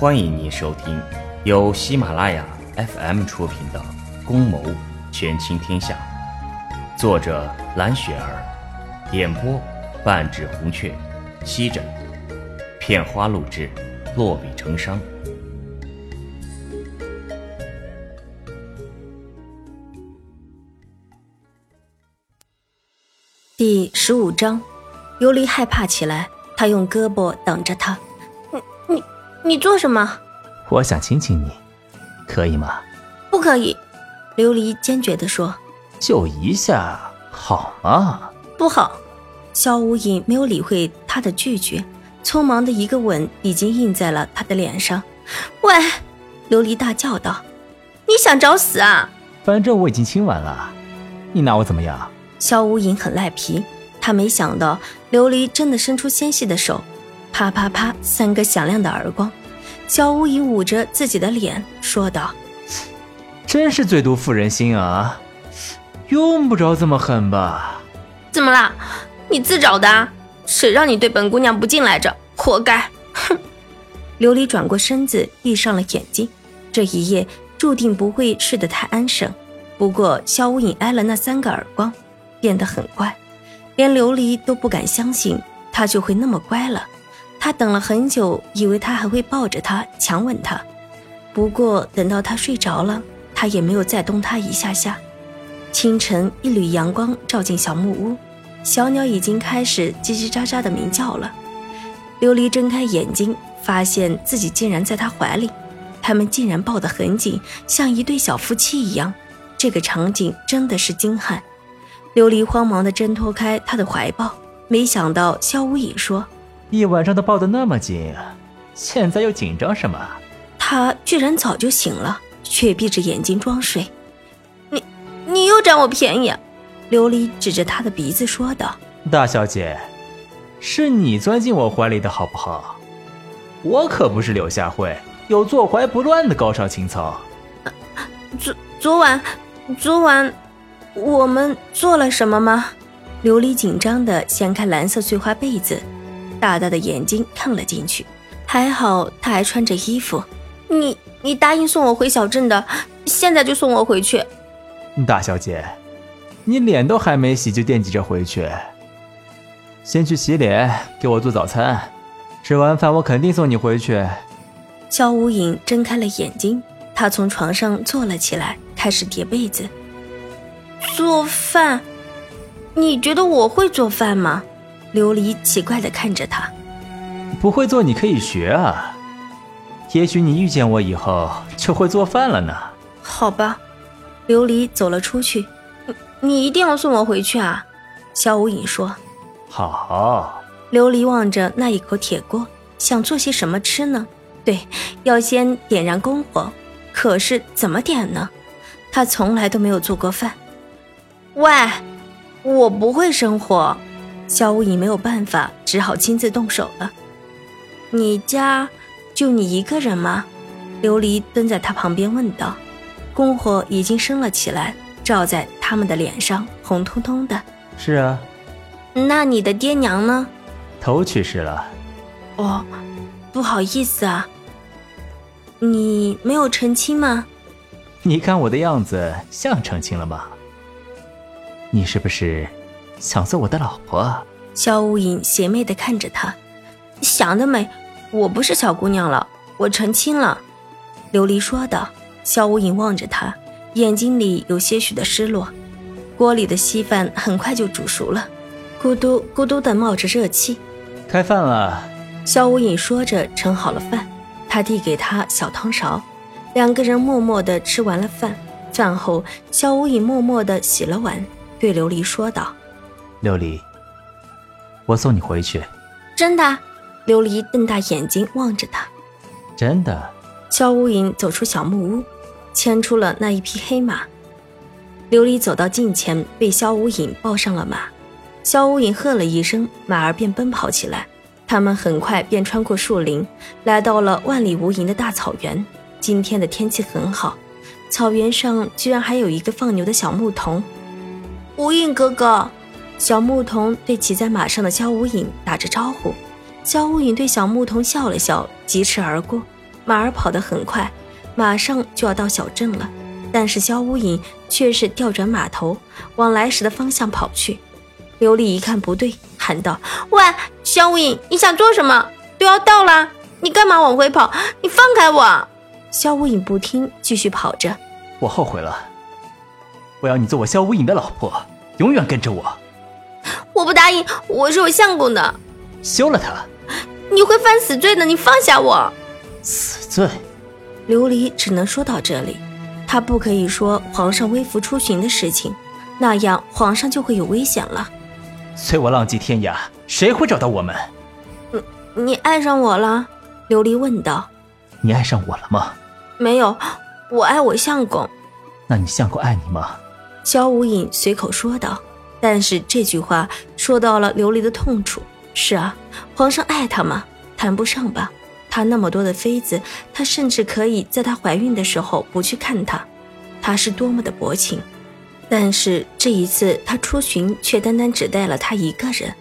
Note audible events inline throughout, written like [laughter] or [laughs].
欢迎您收听由喜马拉雅 FM 出品的《宫谋权倾天下》，作者蓝雪儿，演播半指红雀，西枕片花录制，落笔成殇。第十五章，琉璃害怕起来，他用胳膊挡着他。你做什么？我想亲亲你，可以吗？不可以！琉璃坚决地说。就一下好吗？不好！萧无影没有理会他的拒绝，匆忙的一个吻已经印在了他的脸上。喂！琉璃大叫道：“你想找死啊？反正我已经亲完了，你拿我怎么样？”萧无影很赖皮，他没想到琉璃真的伸出纤细的手，啪啪啪三个响亮的耳光。萧无影捂着自己的脸说道：“真是最毒妇人心啊，用不着这么狠吧？”怎么啦？你自找的？谁让你对本姑娘不敬来着？活该！哼！琉璃转过身子，闭上了眼睛。这一夜注定不会睡得太安生。不过萧无影挨了那三个耳光。变得很乖，连琉璃都不敢相信他就会那么乖了。他等了很久，以为他还会抱着他强吻他。不过等到他睡着了，他也没有再动他一下下。清晨，一缕阳光照进小木屋，小鸟已经开始叽叽喳喳的鸣叫了。琉璃睁开眼睛，发现自己竟然在他怀里，他们竟然抱得很紧，像一对小夫妻一样。这个场景真的是惊撼。琉璃慌忙地挣脱开他的怀抱，没想到萧无影说：“一晚上都抱得那么紧，现在又紧张什么？”他居然早就醒了，却闭着眼睛装睡。你你又占我便宜！琉璃指着他的鼻子说道：“大小姐，是你钻进我怀里的好不好？我可不是柳下惠，有坐怀不乱的高尚情操。”昨昨晚，昨晚。我们做了什么吗？琉璃紧张的掀开蓝色碎花被子，大大的眼睛看了进去。还好他还穿着衣服。你你答应送我回小镇的，现在就送我回去。大小姐，你脸都还没洗就惦记着回去？先去洗脸，给我做早餐。吃完饭我肯定送你回去。肖无影睁开了眼睛，他从床上坐了起来，开始叠被子。做饭？你觉得我会做饭吗？琉璃奇怪的看着他。不会做，你可以学啊。也许你遇见我以后就会做饭了呢。好吧。琉璃走了出去。你你一定要送我回去啊？萧无影说。好。琉璃望着那一口铁锅，想做些什么吃呢？对，要先点燃篝火。可是怎么点呢？他从来都没有做过饭。喂，我不会生火，萧无影没有办法，只好亲自动手了。你家就你一个人吗？琉璃蹲在他旁边问道。篝火已经升了起来，照在他们的脸上，红彤彤的。是啊。那你的爹娘呢？都去世了。哦，不好意思啊。你没有成亲吗？你看我的样子像成亲了吗？你是不是想做我的老婆？萧无影邪魅的看着他，想得美！我不是小姑娘了，我成亲了。琉璃说道。萧无影望着他，眼睛里有些许的失落。锅里的稀饭很快就煮熟了，咕嘟咕嘟的冒着热气。开饭了。萧无影说着盛好了饭，他递给他小汤勺，两个人默默的吃完了饭。饭后，萧无影默默的洗了碗。对琉璃说道：“琉璃，我送你回去。”真的？琉璃瞪大眼睛望着他。真的。萧无影走出小木屋，牵出了那一匹黑马。琉璃走到近前，被萧无影抱上了马。萧无影喝了一声，马儿便奔跑起来。他们很快便穿过树林，来到了万里无垠的大草原。今天的天气很好，草原上居然还有一个放牛的小牧童。无影哥哥，小牧童对骑在马上的萧无影打着招呼。萧无影对小牧童笑了笑，疾驰而过。马儿跑得很快，马上就要到小镇了。但是萧无影却是调转马头，往来时的方向跑去。刘丽一看不对，喊道：“喂，萧无影，你想做什么？都要到了，你干嘛往回跑？你放开我！”萧无影不听，继续跑着。我后悔了，我要你做我萧无影的老婆，永远跟着我。我不答应，我是我相公的。休了他，你会犯死罪的。你放下我。死罪。琉璃只能说到这里。他不可以说皇上微服出巡的事情，那样皇上就会有危险了。随我浪迹天涯，谁会找到我们？你你爱上我了？琉璃问道。你爱上我了吗？没有，我爱我相公。那你相公爱你吗？萧无影随口说道。但是这句话说到了琉璃的痛处。是啊，皇上爱她吗？谈不上吧。他那么多的妃子，他甚至可以在她怀孕的时候不去看她，他是多么的薄情。但是这一次他出巡，却单单只带了她一个人，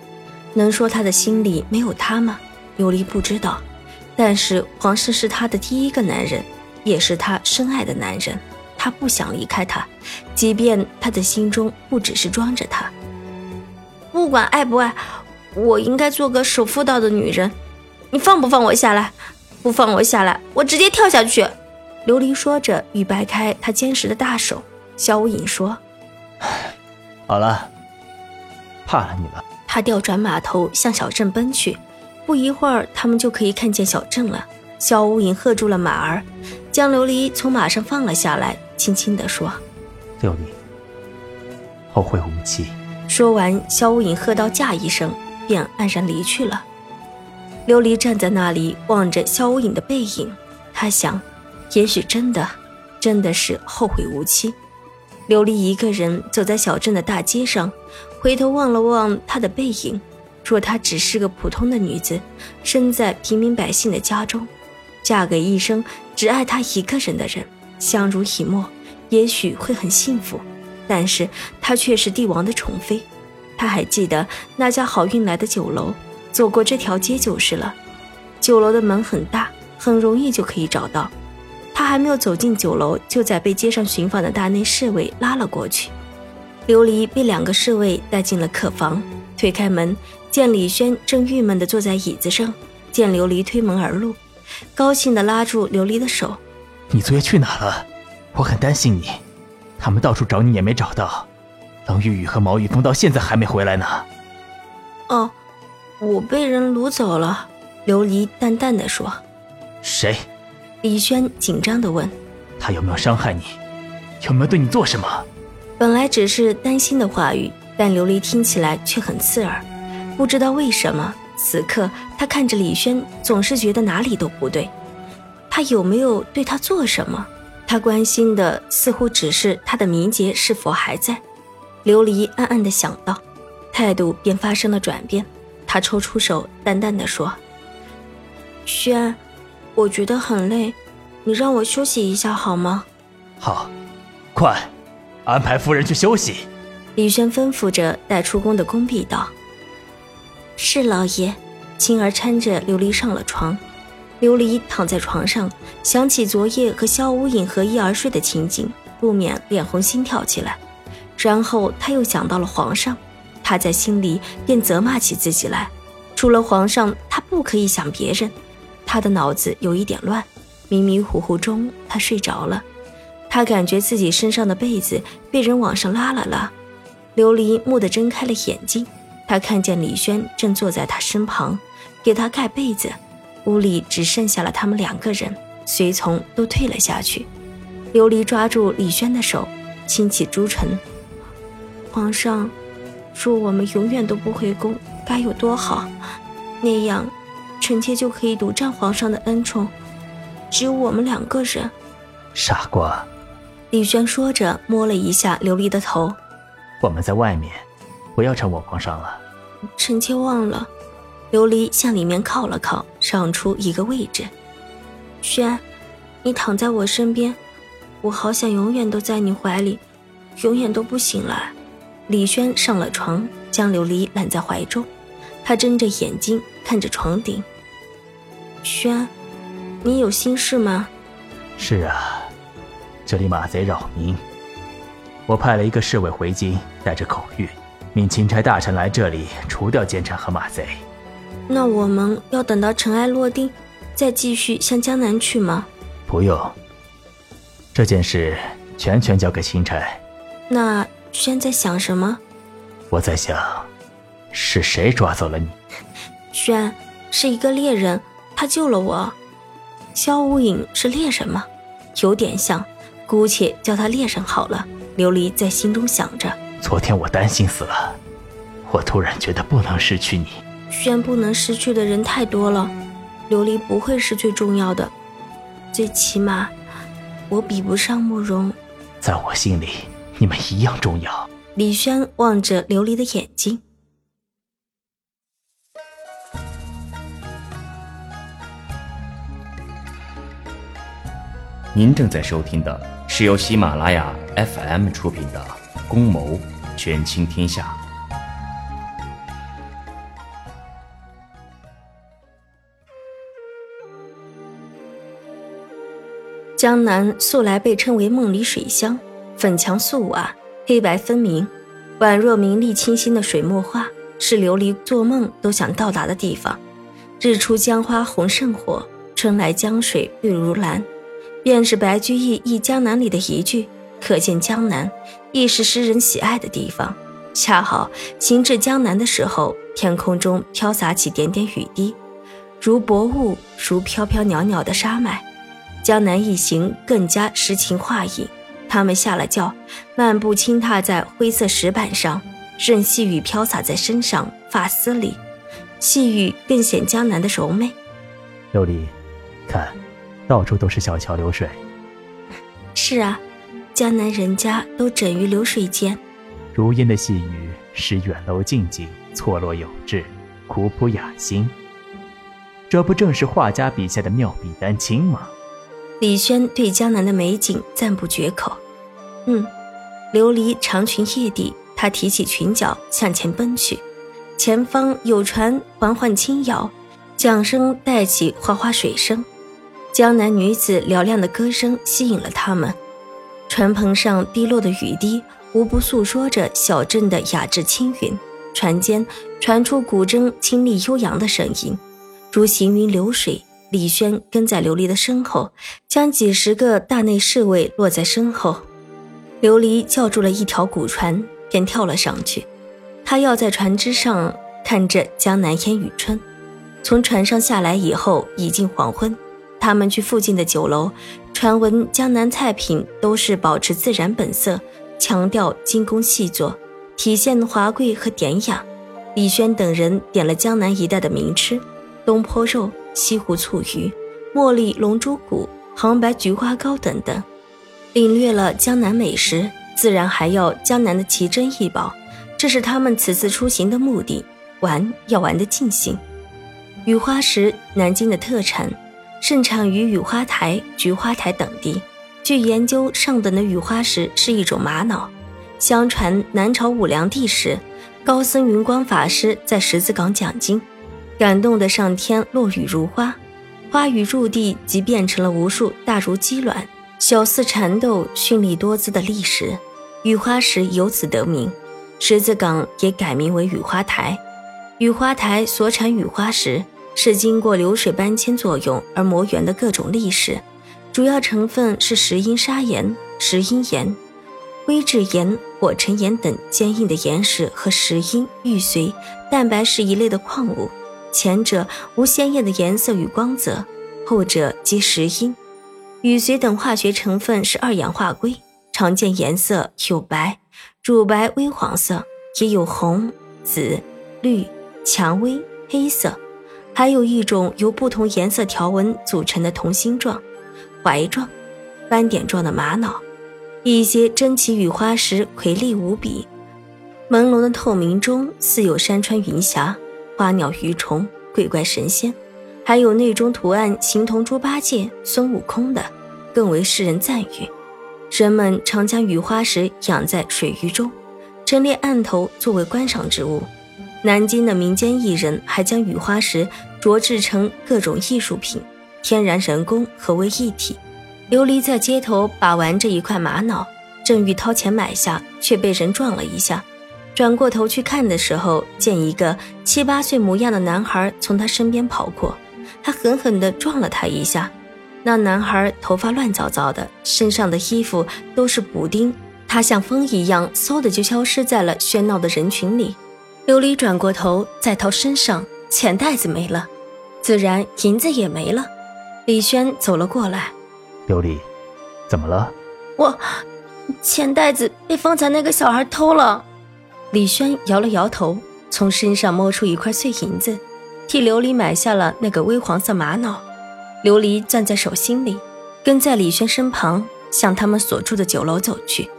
能说他的心里没有她吗？琉璃不知道。但是皇上是他的第一个男人，也是他深爱的男人，他不想离开他，即便他的心中不只是装着他。不管爱不爱，我应该做个守妇道的女人。你放不放我下来？不放我下来，我直接跳下去！琉璃说着，欲掰开他坚实的大手。萧无影说：“好了，怕了你了。”他调转马头向小镇奔去。不一会儿，他们就可以看见小镇了。萧无影喝住了马儿，将琉璃从马上放了下来，轻轻地说：“琉璃，后会无期。”说完，萧无影喝道：“驾一声，便黯然离去了。琉璃站在那里，望着萧无影的背影，他想，也许真的，真的是后会无期。琉璃一个人走在小镇的大街上，回头望了望他的背影。若她只是个普通的女子，生在平民百姓的家中，嫁给一生只爱她一个人的人，相濡以沫，也许会很幸福。但是她却是帝王的宠妃。她还记得那家好运来的酒楼，走过这条街就是了。酒楼的门很大，很容易就可以找到。她还没有走进酒楼，就在被街上寻访的大内侍卫拉了过去。琉璃被两个侍卫带进了客房，推开门。见李轩正郁闷地坐在椅子上，见琉璃推门而入，高兴地拉住琉璃的手：“你昨夜去哪了？我很担心你，他们到处找你也没找到。冷雨雨和毛玉峰到现在还没回来呢。”“哦，我被人掳走了。”琉璃淡淡的说。“谁？”李轩紧张的问。“他有没有伤害你？有没有对你做什么？”本来只是担心的话语，但琉璃听起来却很刺耳。不知道为什么，此刻他看着李轩，总是觉得哪里都不对。他有没有对他做什么？他关心的似乎只是他的名节是否还在。琉璃暗暗的想到，态度便发生了转变。他抽出手，淡淡的说：“轩，我觉得很累，你让我休息一下好吗？”“好，快，安排夫人去休息。”李轩吩咐着，带出宫的宫婢道。是老爷，青儿搀着琉璃上了床。琉璃躺在床上，想起昨夜和萧无影合衣而睡的情景，不免脸红心跳起来。然后他又想到了皇上，他在心里便责骂起自己来。除了皇上，他不可以想别人。他的脑子有一点乱，迷迷糊糊中，他睡着了。他感觉自己身上的被子被人往上拉了拉。琉璃蓦地睁开了眼睛。他看见李轩正坐在他身旁，给他盖被子。屋里只剩下了他们两个人，随从都退了下去。琉璃抓住李轩的手，轻启朱唇：“皇上，若我们永远都不回宫，该有多好！那样，臣妾就可以独占皇上的恩宠，只有我们两个人。”傻瓜，李轩说着，摸了一下琉璃的头：“我们在外面。”不要缠我皇上了，臣妾忘了。琉璃向里面靠了靠，让出一个位置。轩，你躺在我身边，我好想永远都在你怀里，永远都不醒来。李轩上了床，将琉璃揽在怀中，他睁着眼睛看着床顶。轩，你有心事吗？是啊，这里马贼扰民，我派了一个侍卫回京，带着口谕，命钦差大臣来这里除掉奸臣和马贼。那我们要等到尘埃落定，再继续向江南去吗？不用，这件事全权交给钦差。那轩在想什么？我在想，是谁抓走了你？轩是一个猎人，他救了我。萧无影是猎人吗？有点像，姑且叫他猎人好了。琉璃在心中想着。昨天我担心死了，我突然觉得不能失去你。轩不能失去的人太多了，琉璃不会是最重要的，最起码，我比不上慕容。在我心里，你们一样重要。李轩望着琉璃的眼睛。您正在收听的是由喜马拉雅 FM 出品的《宫谋权倾天下》。江南素来被称为梦里水乡，粉墙素瓦，黑白分明，宛若明丽清新的水墨画，是琉璃做梦都想到达的地方。日出江花红胜火，春来江水绿如蓝，便是白居易忆江南里的一句，可见江南亦是诗人喜爱的地方。恰好行至江南的时候，天空中飘洒起点点雨滴，如薄雾，如飘飘袅袅的沙麦。江南一行更加诗情画意，他们下了轿，漫步轻踏在灰色石板上，任细雨飘洒在身上、发丝里，细雨更显江南的柔美。琉璃，看，到处都是小桥流水。[laughs] 是啊，江南人家都枕于流水间。如烟的细雨，使远楼近景错落有致，古朴雅兴。这不正是画家笔下的妙笔丹青吗？李轩对江南的美景赞不绝口。嗯，琉璃长裙曳地，他提起裙角向前奔去。前方有船缓缓轻摇，桨声带起哗哗水声。江南女子嘹亮的歌声吸引了他们。船篷上滴落的雨滴，无不诉说着小镇的雅致清韵。船间传出古筝清丽悠扬的声音，如行云流水。李轩跟在琉璃的身后，将几十个大内侍卫落在身后。琉璃叫住了一条古船，便跳了上去。他要在船只上看着江南烟雨春。从船上下来以后，已近黄昏。他们去附近的酒楼，传闻江南菜品都是保持自然本色，强调精工细作，体现华贵和典雅。李轩等人点了江南一带的名吃，东坡肉。西湖醋鱼、茉莉龙珠骨、杭白菊花糕等等，领略了江南美食，自然还要江南的奇珍异宝。这是他们此次出行的目的。玩要玩得尽兴。雨花石，南京的特产，盛产于雨花台、菊花台等地。据研究，上等的雨花石是一种玛瑙。相传南朝武梁帝时，高僧云光法师在十字岗讲经。感动的上天落雨如花，花雨入地即变成了无数大如鸡卵、小似蚕豆、绚丽多姿的丽石，雨花石由此得名。十字岗也改名为雨花台。雨花台所产雨花石是经过流水搬迁作用而磨圆的各种砾石，主要成分是石英砂岩、石英岩、灰质岩、火成岩等坚硬的岩石和石英、玉髓、蛋白石一类的矿物。前者无鲜艳的颜色与光泽，后者即石英、雨髓等化学成分是二氧化硅，常见颜色有白、乳白、微黄色，也有红、紫、绿、蔷薇、黑色，还有一种由不同颜色条纹组成的同心状、环状、斑点状的玛瑙。一些珍奇雨花石魁丽无比，朦胧的透明中似有山川云霞。花鸟鱼虫、鬼怪神仙，还有那种图案形同猪八戒、孙悟空的，更为世人赞誉。人们常将雨花石养在水鱼中，陈列案头作为观赏之物。南京的民间艺人还将雨花石琢制成各种艺术品，天然人工合为一体。琉璃在街头把玩着一块玛瑙，正欲掏钱买下，却被人撞了一下。转过头去看的时候，见一个七八岁模样的男孩从他身边跑过，他狠狠地撞了他一下。那男孩头发乱糟糟的，身上的衣服都是补丁，他像风一样，嗖的就消失在了喧闹的人群里。琉璃转过头，再掏身上，钱袋子没了，自然银子也没了。李轩走了过来。琉璃，怎么了？我钱袋子被方才那个小孩偷了。李轩摇了摇头，从身上摸出一块碎银子，替琉璃买下了那个微黄色玛瑙。琉璃攥在手心里，跟在李轩身旁，向他们所住的酒楼走去。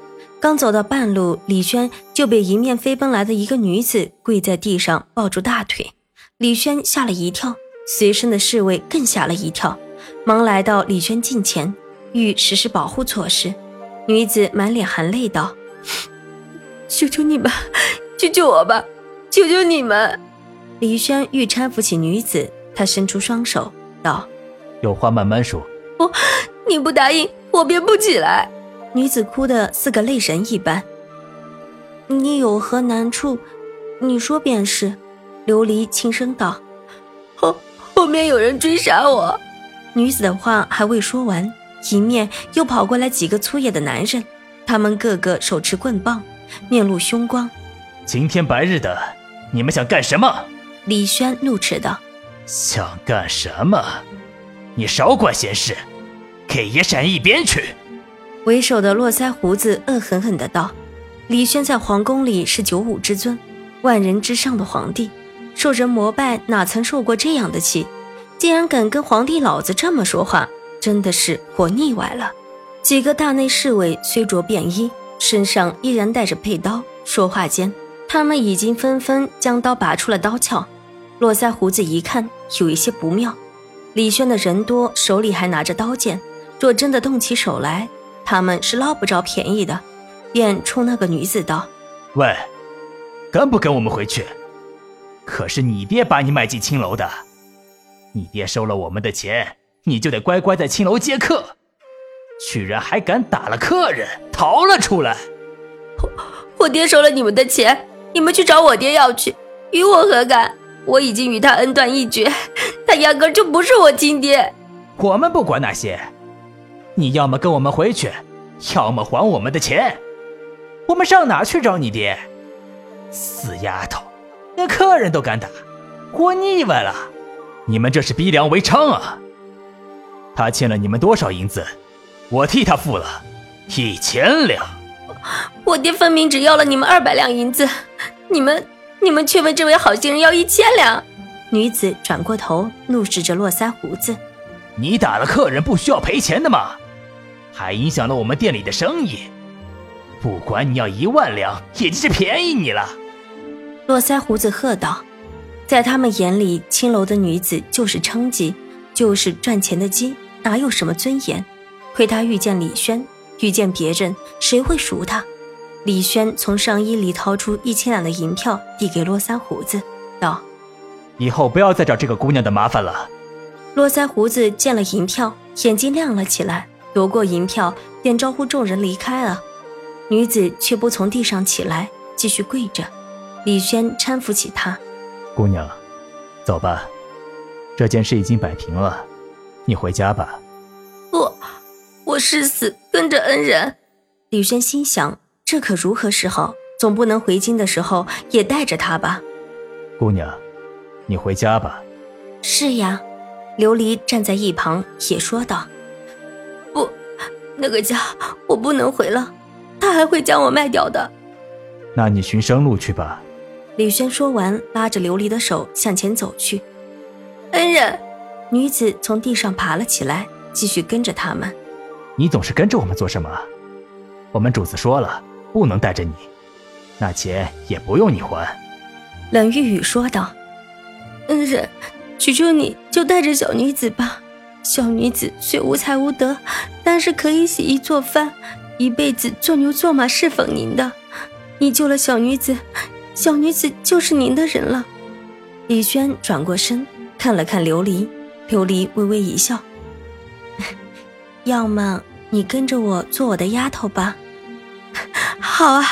刚走到半路，李轩就被迎面飞奔来的一个女子跪在地上抱住大腿。李轩吓了一跳，随身的侍卫更吓了一跳。忙来到李轩近前，欲实施保护措施。女子满脸含泪道：“求求你们，[laughs] 救救我吧！求求你们！”李轩欲搀扶起女子，他伸出双手道：“有话慢慢说。”“不，你不答应，我便不起来。”女子哭得似个泪人一般。“你有何难处？你说便是。”琉璃轻声道：“后后面有人追杀我。”女子的话还未说完，迎面又跑过来几个粗野的男人，他们个个手持棍棒，面露凶光。晴天白日的，你们想干什么？李轩怒斥道：“想干什么？你少管闲事，给爷闪一边去！”为首的络腮胡子恶狠狠的道：“李轩在皇宫里是九五之尊，万人之上的皇帝，受人膜拜，哪曾受过这样的气？”竟然敢跟皇帝老子这么说话，真的是活腻歪了。几个大内侍卫虽着便衣，身上依然带着佩刀。说话间，他们已经纷纷将刀拔出了刀鞘。络腮胡子一看有一些不妙，李轩的人多，手里还拿着刀剑，若真的动起手来，他们是捞不着便宜的。便冲那个女子道：“喂，跟不跟我们回去？可是你爹把你卖进青楼的。”你爹收了我们的钱，你就得乖乖在青楼接客，居然还敢打了客人，逃了出来。我我爹收了你们的钱，你们去找我爹要去，与我何干？我已经与他恩断义绝，他压根就不是我亲爹。我们不管那些，你要么跟我们回去，要么还我们的钱。我们上哪去找你爹？死丫头，连客人都敢打，活腻歪了。你们这是逼良为娼啊！他欠了你们多少银子？我替他付了，一千两。我爹分明只要了你们二百两银子，你们你们却问这位好心人要一千两。女子转过头，怒视着络腮胡子：“你打了客人不需要赔钱的吗？还影响了我们店里的生意。不管你要一万两，也就是便宜你了。”络腮胡子喝道。在他们眼里，青楼的女子就是娼妓，就是赚钱的鸡，哪有什么尊严？亏他遇见李轩，遇见别人，谁会赎他？李轩从上衣里掏出一千两的银票，递给络腮胡子，道：“以后不要再找这个姑娘的麻烦了。”络腮胡子见了银票，眼睛亮了起来，夺过银票，便招呼众人离开了。女子却不从地上起来，继续跪着。李轩搀扶起她。姑娘，走吧，这件事已经摆平了，你回家吧。誓死跟着恩人。李轩心想，这可如何是好？总不能回京的时候也带着他吧。姑娘，你回家吧。是呀，琉璃站在一旁也说道：“不，那个家我不能回了，他还会将我卖掉的。”那你寻生路去吧。李轩说完，拉着琉璃的手向前走去。恩人，女子从地上爬了起来，继续跟着他们。你总是跟着我们做什么？我们主子说了，不能带着你，那钱也不用你还。冷玉雨说道：“恩人，求求你就带着小女子吧。小女子虽无才无德，但是可以洗衣做饭，一辈子做牛做马侍奉您的。你救了小女子。”小女子就是您的人了。李轩转过身看了看琉璃，琉璃微微一笑：“ [laughs] 要么你跟着我做我的丫头吧。[laughs] ”“好啊。”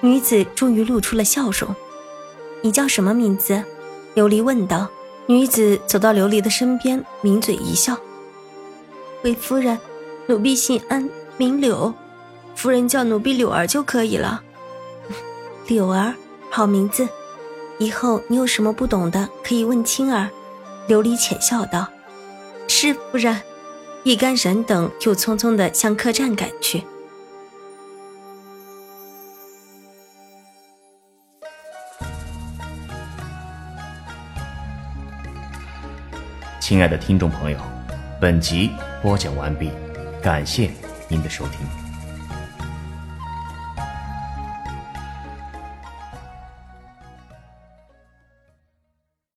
女子终于露出了笑容。“你叫什么名字？”琉璃问道。女子走到琉璃的身边，抿嘴一笑：“回夫人，奴婢姓安，名柳，夫人叫奴婢柳儿就可以了。[laughs] ”“柳儿，好名字。以后你有什么不懂的，可以问青儿。”琉璃浅笑道：“是夫人。”一干人等又匆匆的向客栈赶去。亲爱的听众朋友，本集播讲完毕，感谢您的收听。